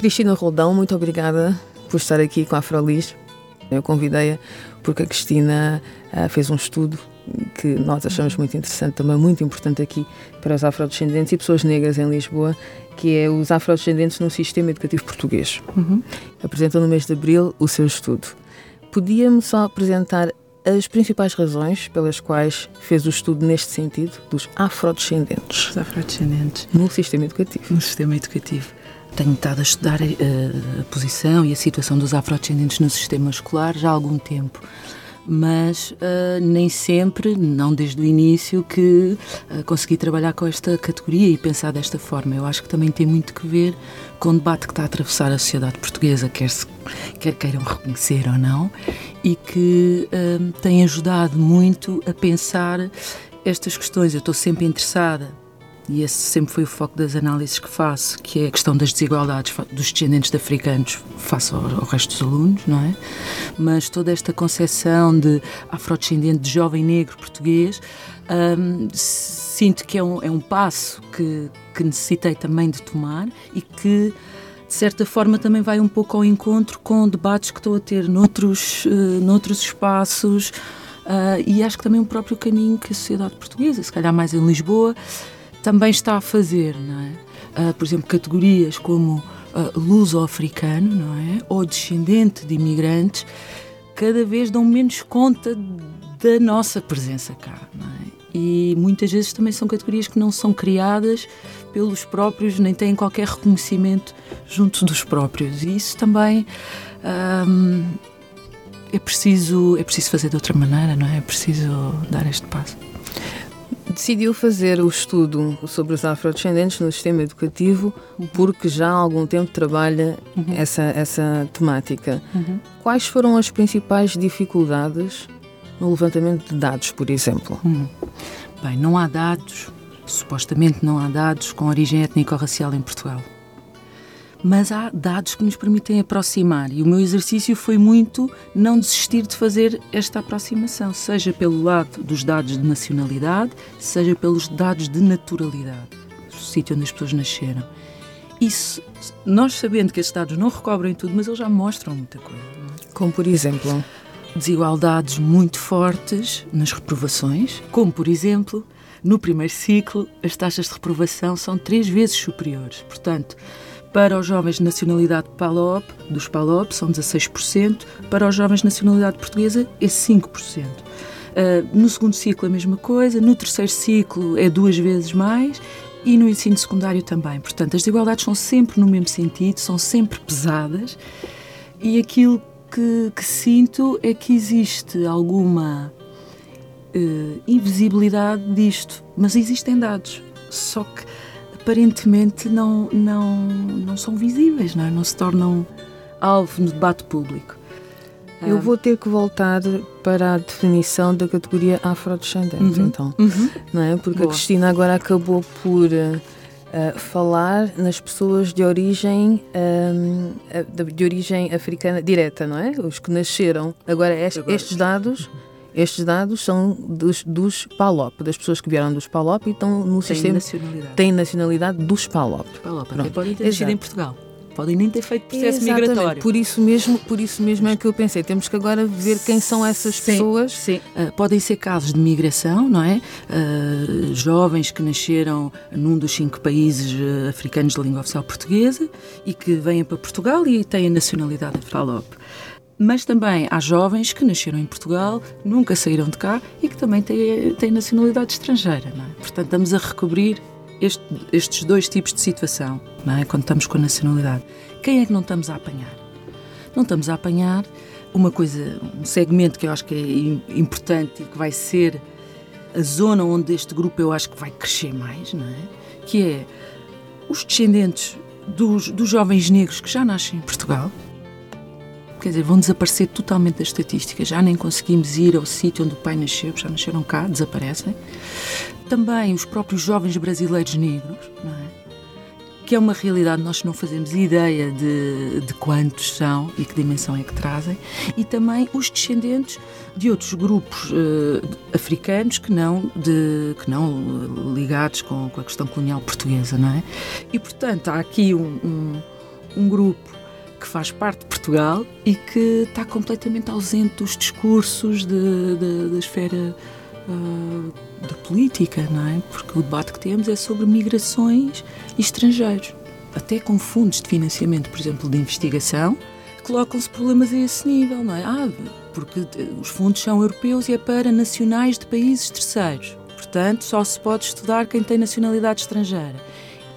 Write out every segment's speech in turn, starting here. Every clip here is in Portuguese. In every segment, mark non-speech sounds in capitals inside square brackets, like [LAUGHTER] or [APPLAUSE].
Cristina Roldão, muito obrigada por estar aqui com a Afrolis. Eu convidei-a porque a Cristina uh, fez um estudo que nós achamos muito interessante, também muito importante aqui para os afrodescendentes e pessoas negras em Lisboa, que é os afrodescendentes no sistema educativo português. Uhum. Apresentou no mês de abril o seu estudo. Podia-me só apresentar as principais razões pelas quais fez o estudo neste sentido dos afrodescendentes? Os afrodescendentes. No sistema educativo. No sistema educativo. Tenho estado a estudar a, eh, a posição e a situação dos afrodescendentes no sistema escolar já há algum tempo mas uh, nem sempre, não desde o início, que uh, consegui trabalhar com esta categoria e pensar desta forma. Eu acho que também tem muito que ver com o debate que está a atravessar a sociedade portuguesa, quer, se, quer queiram reconhecer ou não, e que uh, tem ajudado muito a pensar estas questões. Eu estou sempre interessada e esse sempre foi o foco das análises que faço, que é a questão das desigualdades dos descendentes de africanos face ao, ao resto dos alunos, não é? Mas toda esta concepção de afrodescendente, de jovem negro português, hum, sinto que é um, é um passo que, que necessitei também de tomar e que de certa forma também vai um pouco ao encontro com debates que estou a ter noutros, uh, noutros espaços uh, e acho que também o próprio caminho que a sociedade portuguesa, se calhar mais em Lisboa, também está a fazer, não é? Uh, por exemplo, categorias como uh, luso-africano, não é? Ou descendente de imigrantes, cada vez dão menos conta da nossa presença cá, não é? E muitas vezes também são categorias que não são criadas pelos próprios, nem têm qualquer reconhecimento junto dos próprios. E isso também um, é preciso é preciso fazer de outra maneira, não é? É preciso dar este passo decidiu fazer o estudo sobre os afrodescendentes no sistema educativo porque já há algum tempo trabalha uhum. essa, essa temática. Uhum. Quais foram as principais dificuldades no levantamento de dados, por exemplo? Uhum. Bem, não há dados, supostamente não há dados com origem étnico-racial em Portugal mas há dados que nos permitem aproximar e o meu exercício foi muito não desistir de fazer esta aproximação, seja pelo lado dos dados de nacionalidade, seja pelos dados de naturalidade, do sítio onde as pessoas nasceram. Isso, nós sabendo que estes dados não recobrem tudo, mas eles já mostram muita coisa. É? Como por exemplo? Desigualdades muito fortes nas reprovações, como por exemplo, no primeiro ciclo, as taxas de reprovação são três vezes superiores. Portanto, para os jovens de nacionalidade PALOP, dos PALOP, são 16%. Para os jovens de nacionalidade portuguesa, é 5%. Uh, ah, no segundo ciclo, a mesma coisa. No terceiro ciclo, é duas vezes mais. E no ensino secundário também. Portanto, as desigualdades são sempre no mesmo sentido, são sempre pesadas. E aquilo que, que sinto é que existe alguma uh, invisibilidade disto. Mas existem dados. Só que aparentemente não, não, não são visíveis, não, é? não se tornam alvo no debate público. Eu vou ter que voltar para a definição da categoria afrodescendente, uhum. então, uhum. não é? Porque Boa. a Cristina agora acabou por uh, falar nas pessoas de origem um, de origem africana direta, não é? Os que nasceram. Agora, est, estes dados estes dados são dos, dos PALOP, das pessoas que vieram dos PALOP e estão no Tem sistema. Nacionalidade. Têm nacionalidade dos PALOP. PALOP, até podem ter nascido em Portugal. Podem nem ter feito processo Exatamente. migratório. Por isso mesmo, por isso mesmo é que eu pensei, temos que agora ver quem são essas sim, pessoas. Sim, uh, podem ser casos de migração, não é? Uh, jovens que nasceram num dos cinco países uh, africanos de língua oficial portuguesa e que vêm para Portugal e têm a nacionalidade de PALOP mas também há jovens que nasceram em Portugal, nunca saíram de cá e que também têm, têm nacionalidade estrangeira. É? Portanto, estamos a recobrir este, estes dois tipos de situação é? quando estamos com a nacionalidade. Quem é que não estamos a apanhar? Não estamos a apanhar uma coisa, um segmento que eu acho que é importante e que vai ser a zona onde este grupo eu acho que vai crescer mais, não é? Que é os descendentes dos, dos jovens negros que já nascem em Portugal, quer dizer, vão desaparecer totalmente das estatísticas, já nem conseguimos ir ao sítio onde o pai nasceu, já nasceram cá, desaparecem. Também os próprios jovens brasileiros negros, não é? que é uma realidade nós não fazemos ideia de, de quantos são e que dimensão é que trazem, e também os descendentes de outros grupos uh, africanos que não, de, que não ligados com, com, a questão colonial portuguesa, não é? E, portanto, há aqui um, um, um grupo que faz parte de Portugal e que está completamente ausente dos discursos de, de, da esfera uh, da política, não é? Porque o debate que temos é sobre migrações e estrangeiros. Até com fundos de financiamento, por exemplo, de investigação, colocam-se problemas a esse nível, não é? Ah, porque os fundos são europeus e é para nacionais de países terceiros. Portanto, só se pode estudar quem tem nacionalidade estrangeira.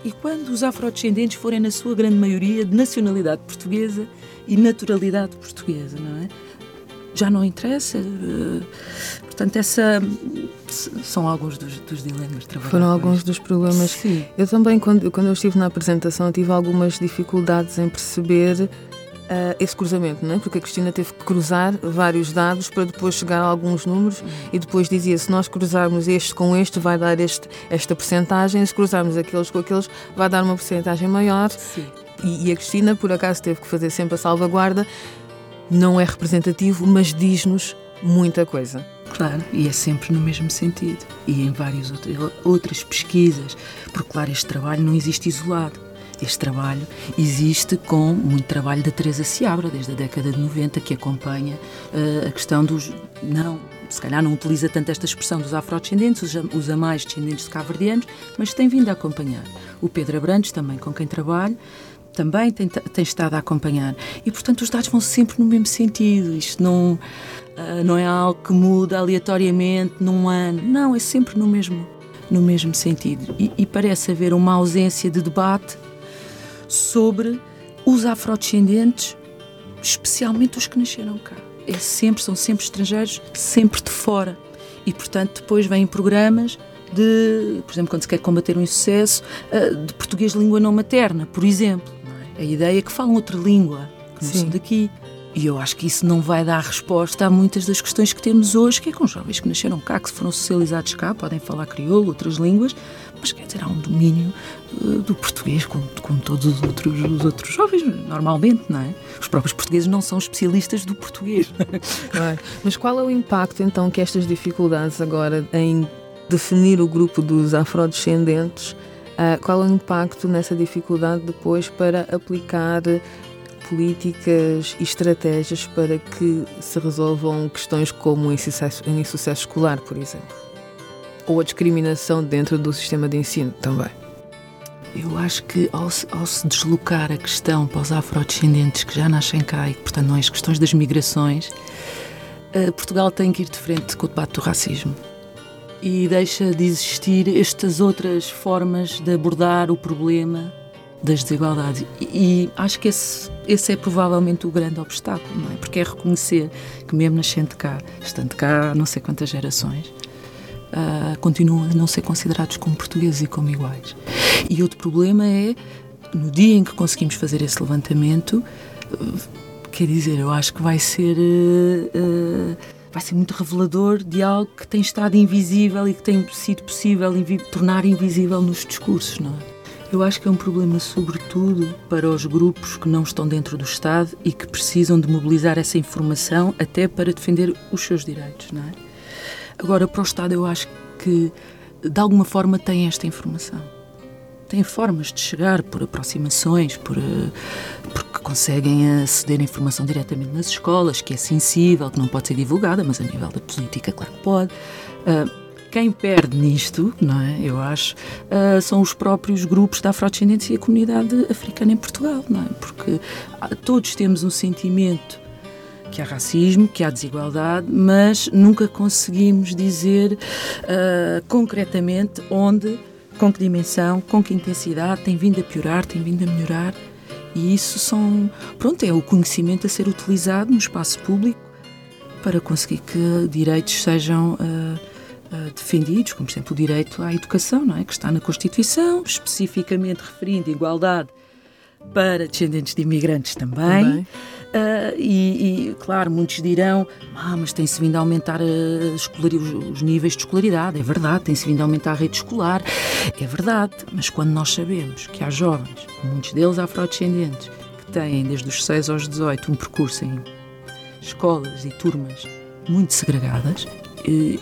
E quando os afrodescendentes forem, na sua grande maioria, de nacionalidade portuguesa e naturalidade portuguesa, não é? Já não interessa. Eh, portanto, essa são alguns dos, dos dilemas de trabalho. Foram alguns dos problemas. Sim. Eu também, quando, quando eu estive na apresentação, tive algumas dificuldades em perceber uh, esse cruzamento, não é? porque a Cristina teve que cruzar vários dados para depois chegar a alguns números uhum. e depois dizia se nós cruzarmos este com este vai dar este, esta percentagem, se cruzarmos aqueles com aqueles vai dar uma percentagem maior. E, e a Cristina, por acaso, teve que fazer sempre a salvaguarda. Não é representativo, mas diz-nos muita coisa. Claro, e é sempre no mesmo sentido. E em várias outras pesquisas, porque, claro, este trabalho não existe isolado este trabalho existe com muito trabalho da Teresa Seabra, desde a década de 90, que acompanha uh, a questão dos. Não, se calhar não utiliza tanto esta expressão dos afrodescendentes, usa, usa mais descendentes de cabo-verdianos, mas tem vindo a acompanhar. O Pedro Abrantes, também com quem trabalho, também tem, tem estado a acompanhar. E, portanto, os dados vão sempre no mesmo sentido. Isto não, uh, não é algo que muda aleatoriamente num ano. Não, é sempre no mesmo, no mesmo sentido. E, e parece haver uma ausência de debate sobre os afrodescendentes, especialmente os que nasceram cá. É sempre, são sempre estrangeiros, sempre de fora. E, portanto, depois vêm programas de, por exemplo, quando se quer combater um insucesso, eh, de português de língua não materna, por exemplo. É? A ideia é que falam outra língua, que não Sim. são daqui. E eu acho que isso não vai dar resposta a muitas das questões que temos hoje, que é com jovens que nasceram cá, que foram socializados cá, podem falar crioulo, outras línguas, mas quer dizer, há um domínio uh, do português, como, como todos os outros, os outros jovens, normalmente, não é? Os próprios portugueses não são especialistas do português. [LAUGHS] Claro. Mas qual é o impacto, então, que estas dificuldades agora em definir o grupo dos afrodescendentes, uh, qual é o impacto nessa dificuldade depois para aplicar políticas e estratégias para que se resolvam questões como o insucesso, insucesso escolar, por exemplo. Ou a discriminação dentro do sistema de ensino também. Eu acho que ao ao se, deslocar a questão para os afrodescendentes que já nascem cá e portanto, não é as questões das migrações, uh, Portugal tem que ir de frente com o debate do racismo. E deixa de existir estas outras formas de abordar o problema das desigualdades. E, acho que esse, esse é provavelmente o grande obstáculo, não é? Porque é reconhecer que, mesmo nascendo cá, estando cá há não sei quantas gerações, uh, continuam a não ser considerados como portugueses e como iguais. E outro problema é, no dia em que conseguimos fazer esse levantamento, uh, quer dizer, eu acho que vai ser. Uh, vai ser muito revelador de algo que tem estado invisível e que tem sido possível tornar invisível nos discursos, não é? Eu acho que é um problema, sobretudo, para os grupos que não estão dentro do Estado e que precisam de mobilizar essa informação até para defender os seus direitos, não é? Agora, para o Estado, eu acho que, de alguma forma, tem esta informação. Tem formas de chegar por aproximações, por, eh, porque conseguem aceder à informação diretamente nas escolas, que é sensível, que não pode ser divulgada, mas a nível da política, claro que pode. Uh, quem perde nisto, não é? Eu acho, uh, são os próprios grupos da afrodescendência e a comunidade africana em Portugal, não é? Porque ah, todos temos um sentimento que há racismo, que há desigualdade, mas nunca conseguimos dizer uh, concretamente onde, com que dimensão, com que intensidade tem vindo a piorar, tem vindo a melhorar. E isso são, pronto, é o conhecimento a ser utilizado no espaço público para conseguir que direitos sejam uh, uh, defendidos, como por exemplo o direito à educação, não é? que está na Constituição, especificamente referindo igualdade para descendentes de imigrantes também. também. Uh, e, e, claro, muitos dirão: ah, mas tem-se vindo a aumentar a os, os, níveis de escolaridade. É verdade, tem-se vindo a aumentar a rede escolar. É verdade, mas quando nós sabemos que há jovens, muitos deles afrodescendentes, que têm desde os 6 aos 18 um percurso em escolas e turmas muito segregadas, eh,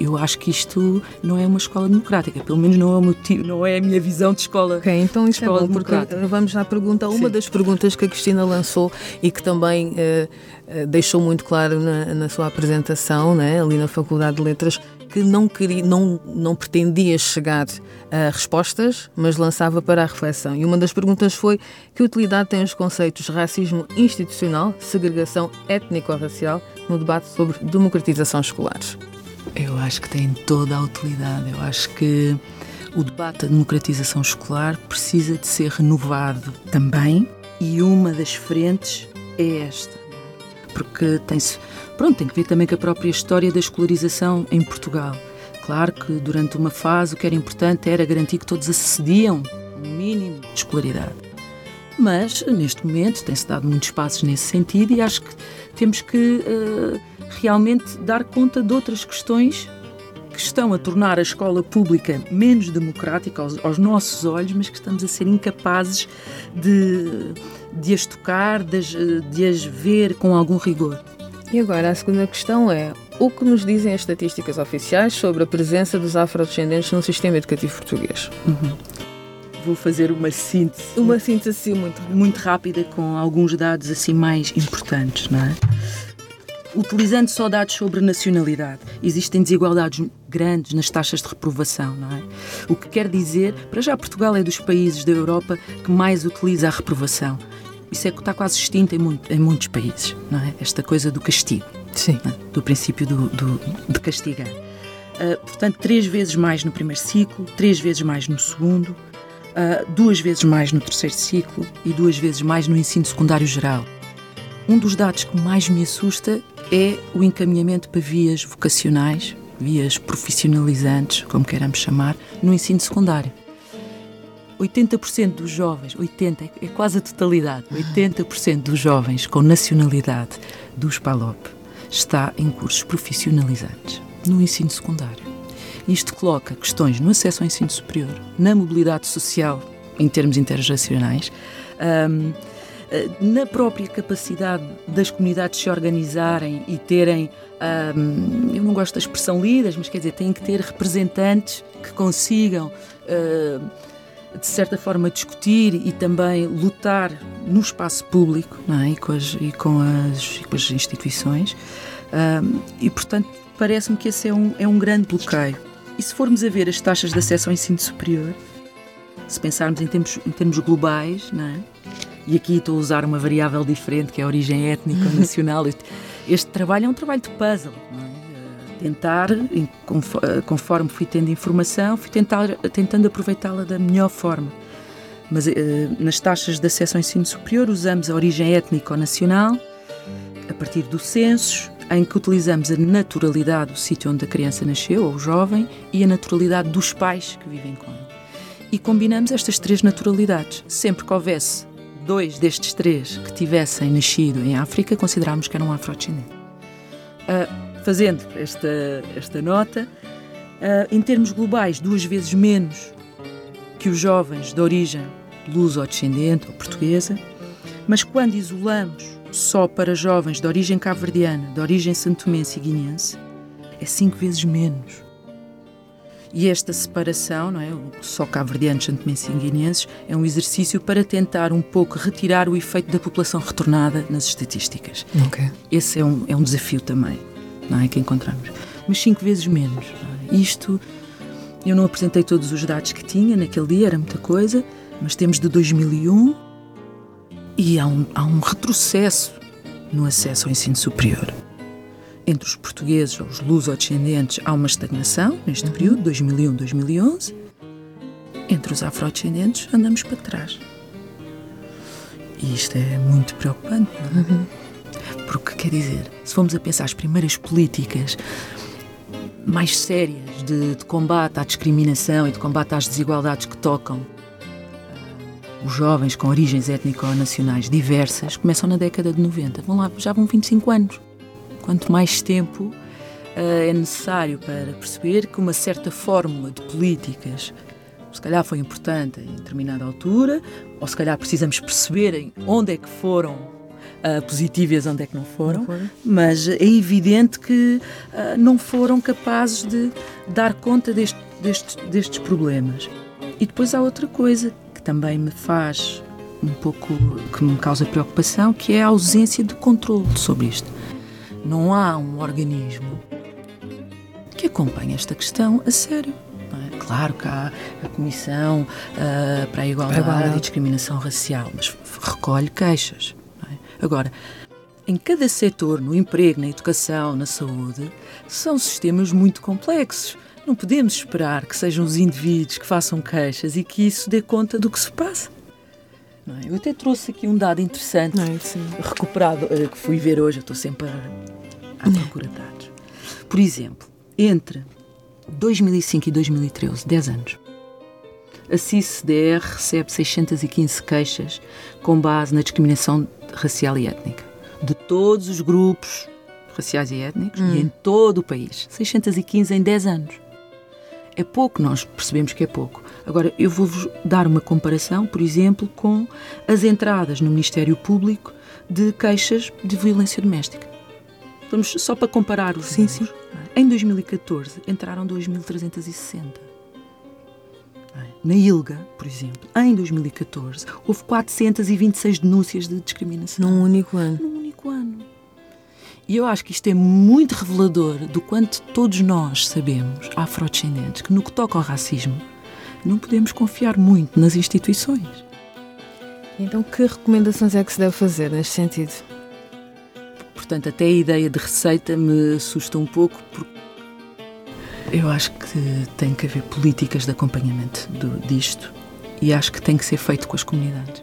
eu acho que isto não é uma escola democrática, pelo menos não é, o motivo, não é a minha visão de escola. Ok, então isso é bom, porque vamos à pergunta, uma Sim. das perguntas que a Cristina lançou e que também uh, deixou muito claro na, na sua apresentação, né, ali na Faculdade de Letras, que não, queria, não, não pretendia chegar a respostas, mas lançava para a reflexão. E uma das perguntas foi que utilidade têm os conceitos racismo institucional, segregação étnico-racial no debate sobre democratização escolar? Eu acho que tem toda a utilidade. Eu acho que o debate da democratização escolar precisa de ser renovado também e uma das frentes é esta. Porque tem-se. Pronto, tem que ver também com a própria história da escolarização em Portugal. Claro que durante uma fase o que era importante era garantir que todos acediam um mínimo de escolaridade. Mas, neste momento, tem-se dado muitos passos nesse sentido e acho que temos que. Uh, realmente dar conta de outras questões que estão a tornar a escola pública menos democrática aos, aos nossos olhos, mas que estamos a ser incapazes de, de as tocar, de as, de as ver com algum rigor. E agora a segunda questão é: o que nos dizem as estatísticas oficiais sobre a presença dos afrodescendentes no sistema educativo português? Uhum. Vou fazer uma síntese. Uma síntese assim, muito, muito rápida com alguns dados assim mais importantes, não é? utilizando só dados sobre nacionalidade. Existem desigualdades grandes nas taxas de reprovação, não é? O que quer dizer, para já Portugal é dos países da Europa que mais utiliza a reprovação. Isso é que está quase extinto em, muito, em muitos países, não é? Esta coisa do castigo. Sim. É? Do princípio do, do, de castigar. Uh, portanto, três vezes mais no primeiro ciclo, três vezes mais no segundo, uh, duas vezes mais no terceiro ciclo e duas vezes mais no ensino secundário geral. Um dos dados que mais me assusta é o encaminhamento para vias vocacionais, vias profissionalizantes, como queiramos chamar, no ensino secundário. 80% dos jovens, 80 é quase a totalidade, 80% dos jovens com nacionalidade dos PALOP está em cursos profissionalizantes no ensino secundário. Isto coloca questões no acesso ao ensino superior, na mobilidade social em termos intergeracionais, um, eh, na própria capacidade das comunidades se organizarem e terem, um, eu não gosto da expressão líderes, mas quer dizer, têm que ter representantes que consigam, uh, de certa forma, discutir e também lutar no espaço público é? e, com as, e, com as, com as instituições. Um, e, portanto, parece-me que esse é um, é um grande bloqueio. E se formos a ver as taxas de acesso ao ensino superior, se pensarmos em termos, em termos globais, não é? e aqui estou a usar uma variável diferente, que é a origem étnica [LAUGHS] nacional. Este trabalho é um trabalho de puzzle. É? Tentar, conforme fui tendo informação, fui tentar, tentando aproveitá-la da melhor forma. Mas eh, nas taxas de acesso ao ensino superior usamos a origem étnica ou nacional, a partir do censos, em que utilizamos a naturalidade do sítio onde a criança nasceu, ou o jovem, e a naturalidade dos pais que vivem com ele. E combinamos estas três naturalidades. Sempre que houvesse dois destes três que tivessem nascido em África, considerámos que eram afrodescendentes. Uh, fazendo esta, esta nota, uh, em termos globais, duas vezes menos que os jovens de origem luso-descendente ou portuguesa, mas quando isolamos só para jovens de origem cabo-verdiana, de origem santomense e guineense, é cinco vezes menos. E esta separação, não é, só cabo-verdianos, santomenses e guineenses, é um exercício para tentar um pouco retirar o efeito da população retornada nas estatísticas. Okay. Esse é um, é um desafio também, não é, que encontramos. Mas cinco vezes menos. É? Isto, eu não apresentei todos os dados que tinha naquele dia, era muita coisa, mas temos de 2001 e há um, há um retrocesso no acesso ao ensino superior entre os portugueses ou os luso-descendentes há uma estagnação neste período, 2001-2011. Entre os afrodescendentes andamos para trás. E isto é muito preocupante, não é? Uhum. Porque, quer dizer, se formos a pensar as primeiras políticas mais sérias de, de, combate à discriminação e de combate às desigualdades que tocam os jovens com origens étnico-nacionais diversas começam na década de 90. Vão lá, já vão 25 anos. Quanto mais tempo uh, é necessário para perceber que uma certa fórmula de políticas se calhar foi importante em determinada altura, ou se calhar precisamos perceber onde é que foram uh, positivas, onde é que não foram, não foram, mas é evidente que uh, não foram capazes de dar conta deste, destes, destes problemas. E depois há outra coisa também me faz um pouco, que me causa preocupação, que é a ausência de controle sobre isto. Não há um organismo que acompanhe esta questão a sério. É? Claro que há a Comissão uh, para a Igualdade, para a Igualdade e Discriminação Racial, mas recolhe queixas. Agora, em cada setor, no emprego, na educação, na saúde, são sistemas muito complexos. Não podemos esperar que sejam os indivíduos que façam queixas e que isso dê conta do que se passa. É? Eu até trouxe aqui um dado interessante, é, recuperado, eh, que fui ver hoje, eu estou sempre à procura de dados. Por exemplo, entre 2005 e 2013, 10 anos, a CICDR recebe 615 queixas com base na discriminação racial e étnica, de todos os grupos raciais e étnicos hum. e em todo o país. 615 em 10 anos. É pouco, nós percebemos que é pouco. Agora, eu vou-vos dar uma comparação, por exemplo, com as entradas no Ministério Público de queixas de violência doméstica. Vamos só para comparar os sim, sim. Em 2014 entraram 2.360. Na ILGA, por exemplo, em 2014, houve 426 denúncias de discriminação. Num único ano. Num único ano. E eu acho que isto é muito revelador do quanto todos nós sabemos, afrodescendentes, que no que toca ao racismo, não podemos confiar muito nas instituições. Então, que recomendações é que se deve fazer neste sentido? Portanto, até a ideia de receita me assusta um pouco, porque eu acho que tem que haver políticas de acompanhamento do, disto e acho que tem que ser feito com as comunidades.